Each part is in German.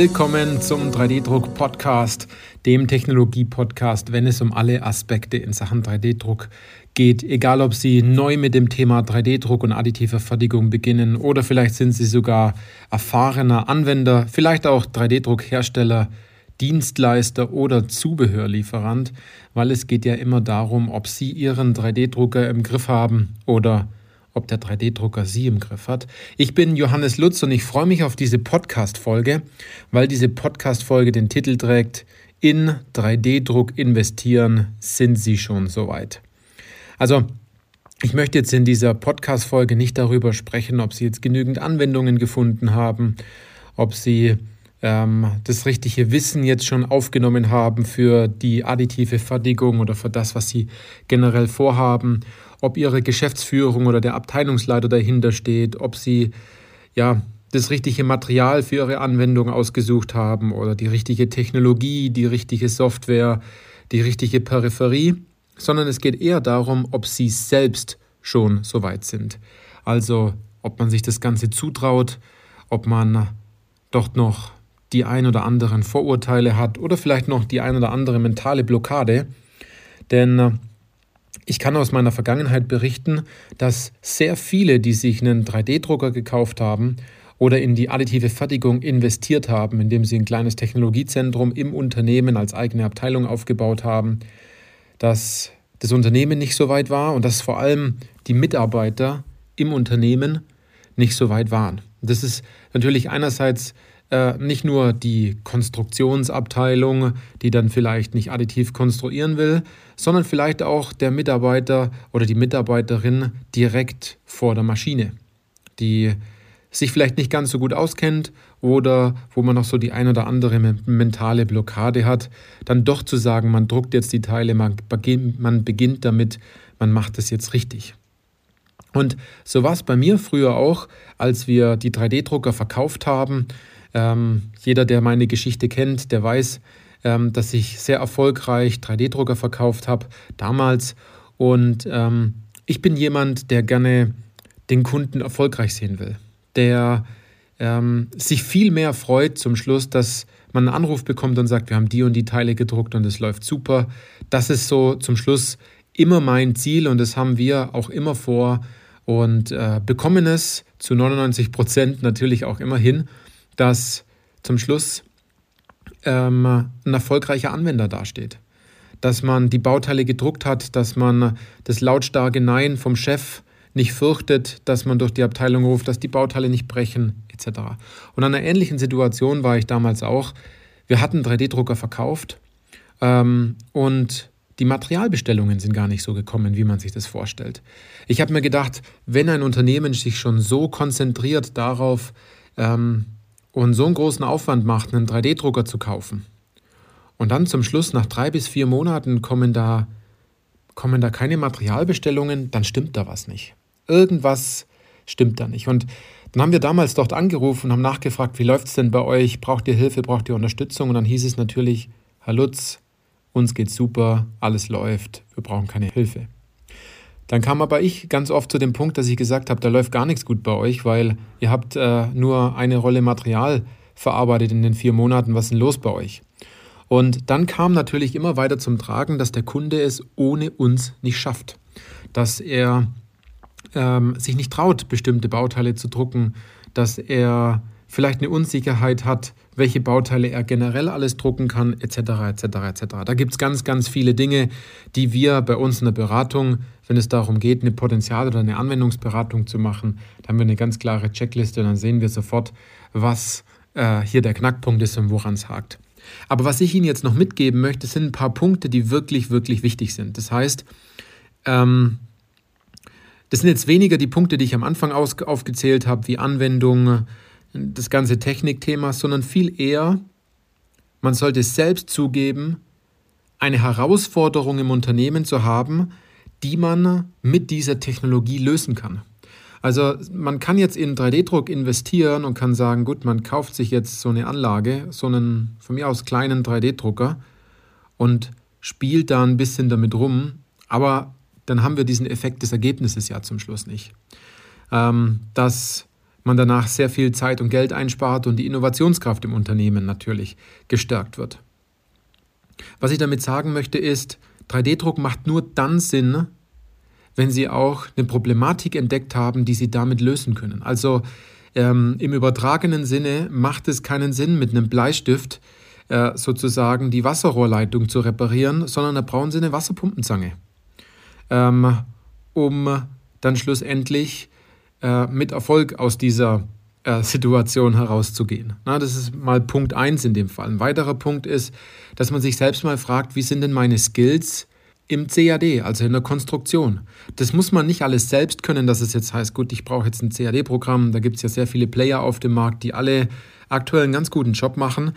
Willkommen zum 3D-Druck-Podcast, dem Technologie-Podcast, wenn es um alle Aspekte in Sachen 3D-Druck geht. Egal, ob Sie neu mit dem Thema 3D-Druck und additive Fertigung beginnen oder vielleicht sind Sie sogar erfahrener Anwender, vielleicht auch 3D-Druck-Hersteller, Dienstleister oder Zubehörlieferant, weil es geht ja immer darum, ob Sie Ihren 3D-Drucker im Griff haben oder ob der 3D-Drucker Sie im Griff hat. Ich bin Johannes Lutz und ich freue mich auf diese Podcast-Folge, weil diese Podcast-Folge den Titel trägt In 3D-Druck investieren, sind Sie schon soweit? Also, ich möchte jetzt in dieser Podcast-Folge nicht darüber sprechen, ob Sie jetzt genügend Anwendungen gefunden haben, ob Sie ähm, das richtige Wissen jetzt schon aufgenommen haben für die additive Fertigung oder für das, was Sie generell vorhaben ob ihre Geschäftsführung oder der Abteilungsleiter dahinter steht, ob sie ja das richtige Material für ihre Anwendung ausgesucht haben oder die richtige Technologie, die richtige Software, die richtige Peripherie, sondern es geht eher darum, ob sie selbst schon so weit sind. Also ob man sich das Ganze zutraut, ob man dort noch die ein oder anderen Vorurteile hat oder vielleicht noch die ein oder andere mentale Blockade. Denn ich kann aus meiner Vergangenheit berichten, dass sehr viele, die sich einen 3D-Drucker gekauft haben oder in die additive Fertigung investiert haben, indem sie ein kleines Technologiezentrum im Unternehmen als eigene Abteilung aufgebaut haben, dass das Unternehmen nicht so weit war und dass vor allem die Mitarbeiter im Unternehmen nicht so weit waren. Das ist natürlich einerseits äh, nicht nur die Konstruktionsabteilung, die dann vielleicht nicht additiv konstruieren will, sondern vielleicht auch der Mitarbeiter oder die Mitarbeiterin direkt vor der Maschine, die sich vielleicht nicht ganz so gut auskennt oder wo man noch so die ein oder andere mentale Blockade hat, dann doch zu sagen, man druckt jetzt die Teile, man beginnt, man beginnt damit, man macht es jetzt richtig. Und so war es bei mir früher auch, als wir die 3D-Drucker verkauft haben. Ähm, jeder, der meine Geschichte kennt, der weiß, ähm, dass ich sehr erfolgreich 3D-Drucker verkauft habe damals. Und ähm, ich bin jemand, der gerne den Kunden erfolgreich sehen will, der ähm, sich viel mehr freut zum Schluss, dass man einen Anruf bekommt und sagt, wir haben die und die Teile gedruckt und es läuft super. Das ist so zum Schluss immer mein Ziel und das haben wir auch immer vor und äh, bekommen es zu 99 Prozent natürlich auch immer hin dass zum Schluss ähm, ein erfolgreicher Anwender dasteht. Dass man die Bauteile gedruckt hat, dass man das lautstarke Nein vom Chef nicht fürchtet, dass man durch die Abteilung ruft, dass die Bauteile nicht brechen, etc. Und an einer ähnlichen Situation war ich damals auch. Wir hatten 3D-Drucker verkauft ähm, und die Materialbestellungen sind gar nicht so gekommen, wie man sich das vorstellt. Ich habe mir gedacht, wenn ein Unternehmen sich schon so konzentriert darauf, ähm, und so einen großen Aufwand macht, einen 3D-Drucker zu kaufen, und dann zum Schluss nach drei bis vier Monaten kommen da, kommen da keine Materialbestellungen, dann stimmt da was nicht. Irgendwas stimmt da nicht. Und dann haben wir damals dort angerufen und haben nachgefragt, wie läuft es denn bei euch? Braucht ihr Hilfe, braucht ihr Unterstützung? Und dann hieß es natürlich, Herr Lutz, uns geht's super, alles läuft, wir brauchen keine Hilfe. Dann kam aber ich ganz oft zu dem Punkt, dass ich gesagt habe, da läuft gar nichts gut bei euch, weil ihr habt äh, nur eine Rolle Material verarbeitet in den vier Monaten. Was ist denn los bei euch? Und dann kam natürlich immer weiter zum Tragen, dass der Kunde es ohne uns nicht schafft. Dass er ähm, sich nicht traut, bestimmte Bauteile zu drucken, dass er vielleicht eine Unsicherheit hat, welche Bauteile er generell alles drucken kann, etc. etc. etc. Da gibt es ganz, ganz viele Dinge, die wir bei uns in der Beratung, wenn es darum geht, eine Potenzial- oder eine Anwendungsberatung zu machen, da haben wir eine ganz klare Checkliste und dann sehen wir sofort, was äh, hier der Knackpunkt ist und woran es hakt. Aber was ich Ihnen jetzt noch mitgeben möchte, sind ein paar Punkte, die wirklich, wirklich wichtig sind. Das heißt, ähm, das sind jetzt weniger die Punkte, die ich am Anfang aufgezählt habe, wie Anwendung, das ganze Technikthema, sondern viel eher, man sollte selbst zugeben, eine Herausforderung im Unternehmen zu haben, die man mit dieser Technologie lösen kann. Also man kann jetzt in 3D-Druck investieren und kann sagen, gut, man kauft sich jetzt so eine Anlage, so einen von mir aus kleinen 3D-Drucker und spielt da ein bisschen damit rum, aber dann haben wir diesen Effekt des Ergebnisses ja zum Schluss nicht. Ähm, dass man danach sehr viel Zeit und Geld einspart und die Innovationskraft im Unternehmen natürlich gestärkt wird. Was ich damit sagen möchte ist, 3D-Druck macht nur dann Sinn, wenn Sie auch eine Problematik entdeckt haben, die Sie damit lösen können. Also ähm, im übertragenen Sinne macht es keinen Sinn, mit einem Bleistift äh, sozusagen die Wasserrohrleitung zu reparieren, sondern da brauchen Sie eine Wasserpumpenzange, ähm, um dann schlussendlich äh, mit Erfolg aus dieser äh, Situation herauszugehen. Na, das ist mal Punkt 1 in dem Fall. Ein weiterer Punkt ist, dass man sich selbst mal fragt, wie sind denn meine Skills im CAD, also in der Konstruktion. Das muss man nicht alles selbst können, dass es jetzt heißt, gut, ich brauche jetzt ein CAD-Programm. Da gibt es ja sehr viele Player auf dem Markt, die alle aktuell einen ganz guten Job machen.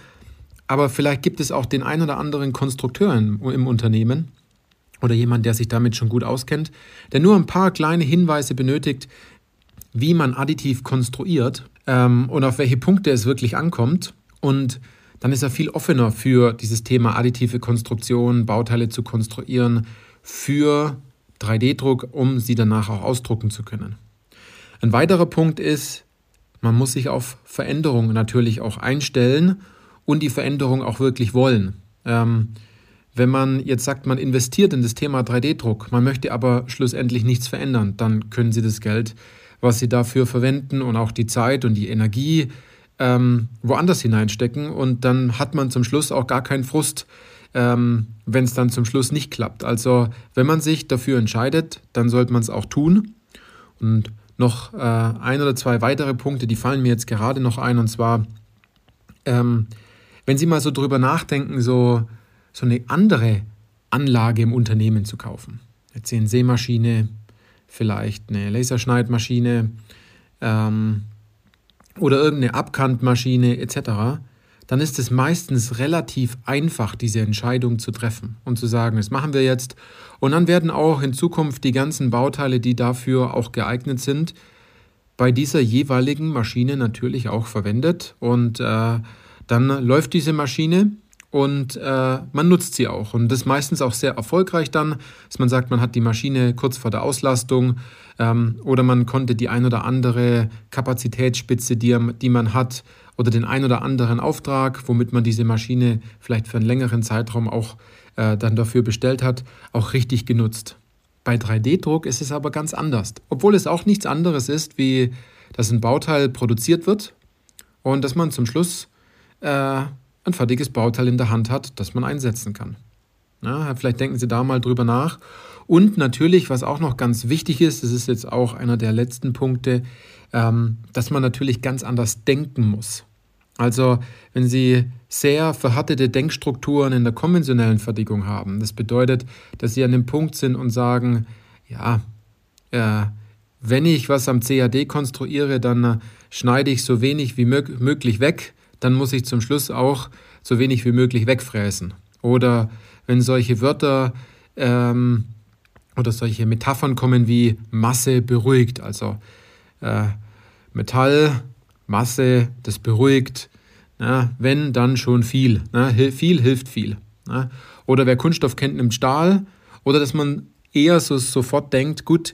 Aber vielleicht gibt es auch den ein oder anderen Konstrukteur im, im Unternehmen oder jemand, der sich damit schon gut auskennt, der nur ein paar kleine Hinweise benötigt, wie man additiv konstruiert ähm, und auf welche Punkte es wirklich ankommt. Und dann ist er viel offener für dieses Thema additive Konstruktion, Bauteile zu konstruieren, für 3D-Druck, um sie danach auch ausdrucken zu können. Ein weiterer Punkt ist, man muss sich auf Veränderungen natürlich auch einstellen und die Veränderung auch wirklich wollen. Ähm, wenn man jetzt sagt, man investiert in das Thema 3D-Druck, man möchte aber schlussendlich nichts verändern, dann können Sie das Geld was sie dafür verwenden und auch die Zeit und die Energie ähm, woanders hineinstecken. Und dann hat man zum Schluss auch gar keinen Frust, ähm, wenn es dann zum Schluss nicht klappt. Also wenn man sich dafür entscheidet, dann sollte man es auch tun. Und noch äh, ein oder zwei weitere Punkte, die fallen mir jetzt gerade noch ein. Und zwar, ähm, wenn Sie mal so drüber nachdenken, so, so eine andere Anlage im Unternehmen zu kaufen. Eine CNC-Maschine, vielleicht eine Laserschneidmaschine ähm, oder irgendeine Abkantmaschine etc., dann ist es meistens relativ einfach, diese Entscheidung zu treffen und zu sagen, das machen wir jetzt. Und dann werden auch in Zukunft die ganzen Bauteile, die dafür auch geeignet sind, bei dieser jeweiligen Maschine natürlich auch verwendet. Und äh, dann läuft diese Maschine und äh, man nutzt sie auch. Und das meistens auch sehr erfolgreich dann, dass man sagt, man hat die Maschine kurz vor der Auslastung ähm, oder man konnte die ein oder andere Kapazitätsspitze, die, die man hat, oder den ein oder anderen Auftrag, womit man diese Maschine vielleicht für einen längeren Zeitraum auch äh, dann dafür bestellt hat, auch richtig genutzt. Bei 3D-Druck ist es aber ganz anders. Obwohl es auch nichts anderes ist, wie dass ein Bauteil produziert wird und dass man zum Schluss äh, ein fertiges Bauteil in der Hand hat, das man einsetzen kann. Ja, vielleicht denken Sie da mal drüber nach. Und natürlich, was auch noch ganz wichtig ist, das ist jetzt auch einer der letzten Punkte, ähm, dass man natürlich ganz anders denken muss. Also wenn Sie sehr verhärtete Denkstrukturen in der konventionellen Fertigung haben, das bedeutet, dass Sie an dem Punkt sind und sagen, ja, äh, wenn ich was am CAD konstruiere, dann äh, schneide ich so wenig wie möglich weg, dann muss ich zum Schluss auch so wenig wie möglich wegfräsen. Oder wenn solche Wörter ähm, oder solche Metaphern kommen wie Masse beruhigt, also äh, Metall, Masse, das beruhigt. Na, wenn, dann schon viel. Na, viel hilft viel. Na. Oder wer Kunststoff kennt, nimmt Stahl. Oder dass man eher so sofort denkt, gut,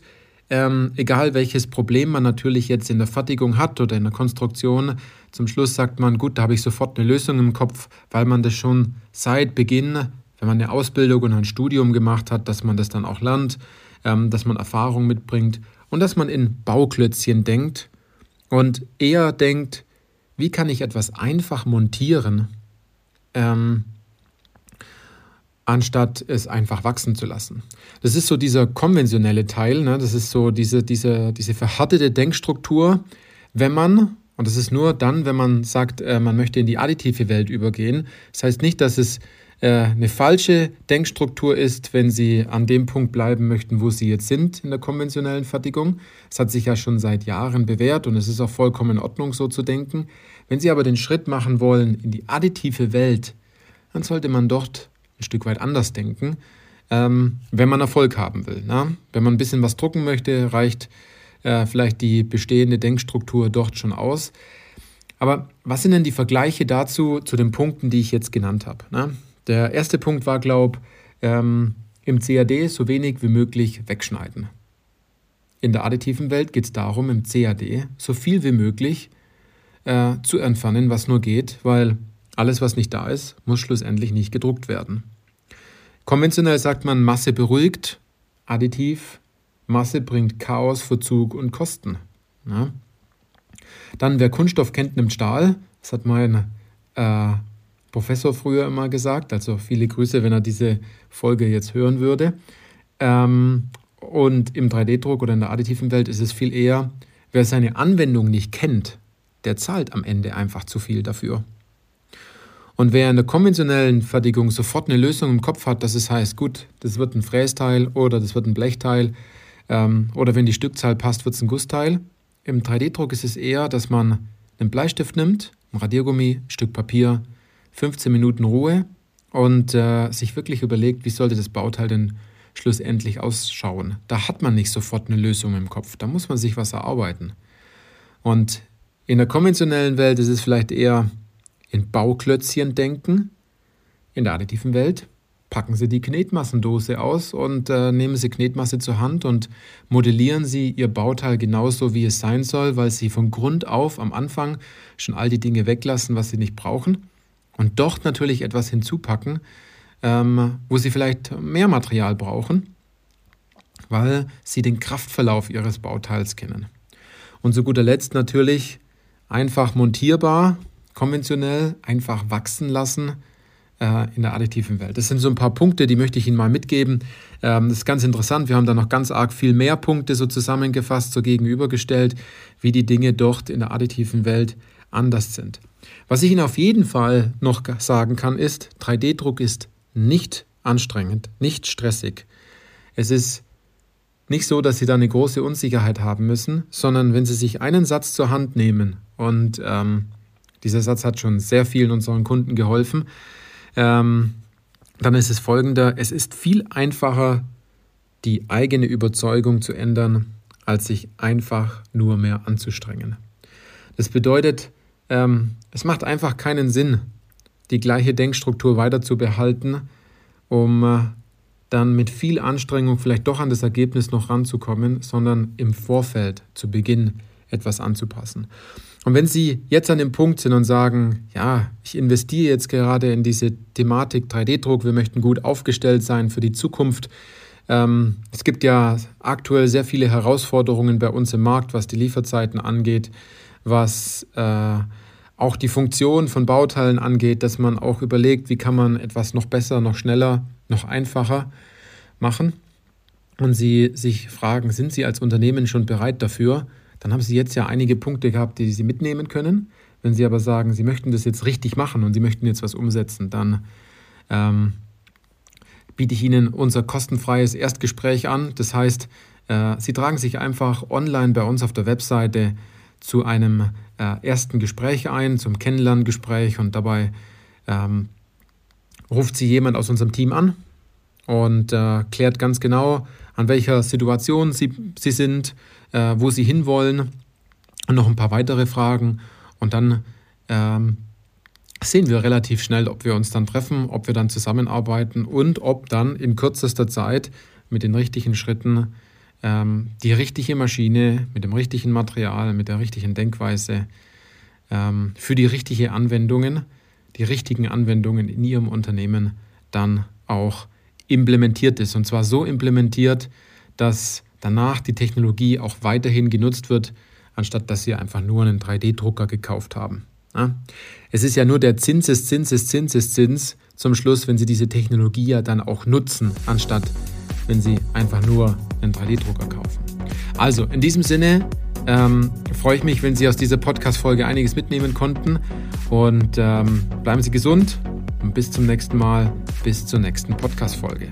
ähm, egal welches Problem man natürlich jetzt in der Fertigung hat oder in der Konstruktion, zum Schluss sagt man, gut, da habe ich sofort eine Lösung im Kopf, weil man das schon seit Beginn, wenn man eine Ausbildung und ein Studium gemacht hat, dass man das dann auch lernt, ähm, dass man Erfahrung mitbringt und dass man in Bauklötzchen denkt und eher denkt, wie kann ich etwas einfach montieren, ähm, anstatt es einfach wachsen zu lassen. Das ist so dieser konventionelle Teil, ne? das ist so diese, diese, diese verhärtete Denkstruktur, wenn man, und das ist nur dann, wenn man sagt, äh, man möchte in die additive Welt übergehen. Das heißt nicht, dass es äh, eine falsche Denkstruktur ist, wenn Sie an dem Punkt bleiben möchten, wo Sie jetzt sind in der konventionellen Fertigung. Es hat sich ja schon seit Jahren bewährt und es ist auch vollkommen in Ordnung, so zu denken. Wenn Sie aber den Schritt machen wollen in die additive Welt, dann sollte man dort ein Stück weit anders denken, ähm, wenn man Erfolg haben will. Ne? Wenn man ein bisschen was drucken möchte, reicht äh, vielleicht die bestehende Denkstruktur dort schon aus. Aber was sind denn die Vergleiche dazu, zu den Punkten, die ich jetzt genannt habe? Ne? Der erste Punkt war, glaube ich, ähm, im CAD so wenig wie möglich wegschneiden. in der additiven Welt geht es darum, im CAD so viel wie möglich äh, zu entfernen, was nur geht, weil alles, was nicht da ist, muss schlussendlich nicht gedruckt werden. Konventionell sagt man, Masse beruhigt, additiv, Masse bringt Chaos, Verzug und Kosten. Ja? Dann, wer Kunststoff kennt, nimmt Stahl. Das hat mein äh, Professor früher immer gesagt. Also viele Grüße, wenn er diese Folge jetzt hören würde. Ähm, und im 3D-Druck oder in der additiven Welt ist es viel eher, wer seine Anwendung nicht kennt, der zahlt am Ende einfach zu viel dafür. Und wer in der konventionellen Fertigung sofort eine Lösung im Kopf hat, dass es heißt, gut, das wird ein Frästeil oder das wird ein Blechteil ähm, oder wenn die Stückzahl passt, wird es ein Gussteil. Im 3D-Druck ist es eher, dass man einen Bleistift nimmt, ein Radiergummi, ein Stück Papier, 15 Minuten Ruhe und äh, sich wirklich überlegt, wie sollte das Bauteil denn schlussendlich ausschauen. Da hat man nicht sofort eine Lösung im Kopf, da muss man sich was erarbeiten. Und in der konventionellen Welt ist es vielleicht eher in Bauklötzchen denken. In der additiven Welt packen Sie die Knetmassendose aus und äh, nehmen Sie Knetmasse zur Hand und modellieren Sie Ihr Bauteil genauso, wie es sein soll, weil Sie von Grund auf am Anfang schon all die Dinge weglassen, was Sie nicht brauchen und dort natürlich etwas hinzupacken, ähm, wo Sie vielleicht mehr Material brauchen, weil Sie den Kraftverlauf Ihres Bauteils kennen. Und zu guter Letzt natürlich einfach montierbar, konventionell, einfach wachsen lassen äh, in der additiven Welt. Das sind so ein paar Punkte, die möchte ich Ihnen mal mitgeben. Ähm, das ist ganz interessant. Wir haben da noch ganz arg viel mehr Punkte so zusammengefasst, so gegenübergestellt, wie die Dinge dort in der additiven Welt anders sind. Was ich Ihnen auf jeden Fall noch sagen kann, ist, 3D-Druck ist nicht anstrengend, nicht stressig. Es ist nicht so, dass Sie da eine große Unsicherheit haben müssen, sondern wenn Sie sich einen Satz zur Hand nehmen und ähm, dieser Satz hat schon sehr vielen unseren Kunden geholfen, ähm, dann ist es folgender, es ist viel einfacher, die eigene Überzeugung zu ändern, als sich einfach nur mehr anzustrengen. Das bedeutet, ähm, es macht einfach keinen Sinn, die gleiche Denkstruktur weiter zu behalten, um äh, dann mit viel Anstrengung vielleicht doch an das Ergebnis noch ranzukommen, sondern im Vorfeld zu Beginn etwas anzupassen. Und wenn Sie jetzt an dem Punkt sind und sagen, ja, ich investiere jetzt gerade in diese Thematik 3D-Druck, wir möchten gut aufgestellt sein für die Zukunft. Ähm, es gibt ja aktuell sehr viele Herausforderungen bei uns im Markt, was die Lieferzeiten angeht, was äh, auch die Funktion von Bauteilen angeht, dass man auch überlegt, wie kann man etwas noch besser, noch schneller, noch einfacher machen. Und Sie sich fragen, sind Sie als Unternehmen schon bereit dafür? Dann haben Sie jetzt ja einige Punkte gehabt, die Sie mitnehmen können. Wenn Sie aber sagen, Sie möchten das jetzt richtig machen und Sie möchten jetzt was umsetzen, dann ähm, biete ich Ihnen unser kostenfreies Erstgespräch an. Das heißt, äh, Sie tragen sich einfach online bei uns auf der Webseite zu einem äh, ersten Gespräch ein, zum Kennenlerngespräch und dabei ähm, ruft sie jemand aus unserem Team an und äh, klärt ganz genau, an welcher Situation sie, sie sind, äh, wo sie hinwollen und noch ein paar weitere Fragen. Und dann ähm, sehen wir relativ schnell, ob wir uns dann treffen, ob wir dann zusammenarbeiten und ob dann in kürzester Zeit mit den richtigen Schritten ähm, die richtige Maschine mit dem richtigen Material, mit der richtigen Denkweise ähm, für die richtigen Anwendungen, die richtigen Anwendungen in Ihrem Unternehmen dann auch implementiert ist. Und zwar so implementiert, dass danach die Technologie auch weiterhin genutzt wird, anstatt dass Sie einfach nur einen 3D-Drucker gekauft haben. Ja? Es ist ja nur der Zinseszins, Zinseszins zum Schluss, wenn Sie diese Technologie ja dann auch nutzen, anstatt wenn Sie einfach nur einen 3D-Drucker kaufen. Also in diesem Sinne ähm, freue ich mich, wenn Sie aus dieser Podcast-Folge einiges mitnehmen konnten und ähm, bleiben Sie gesund und bis zum nächsten Mal, bis zur nächsten Podcast-Folge.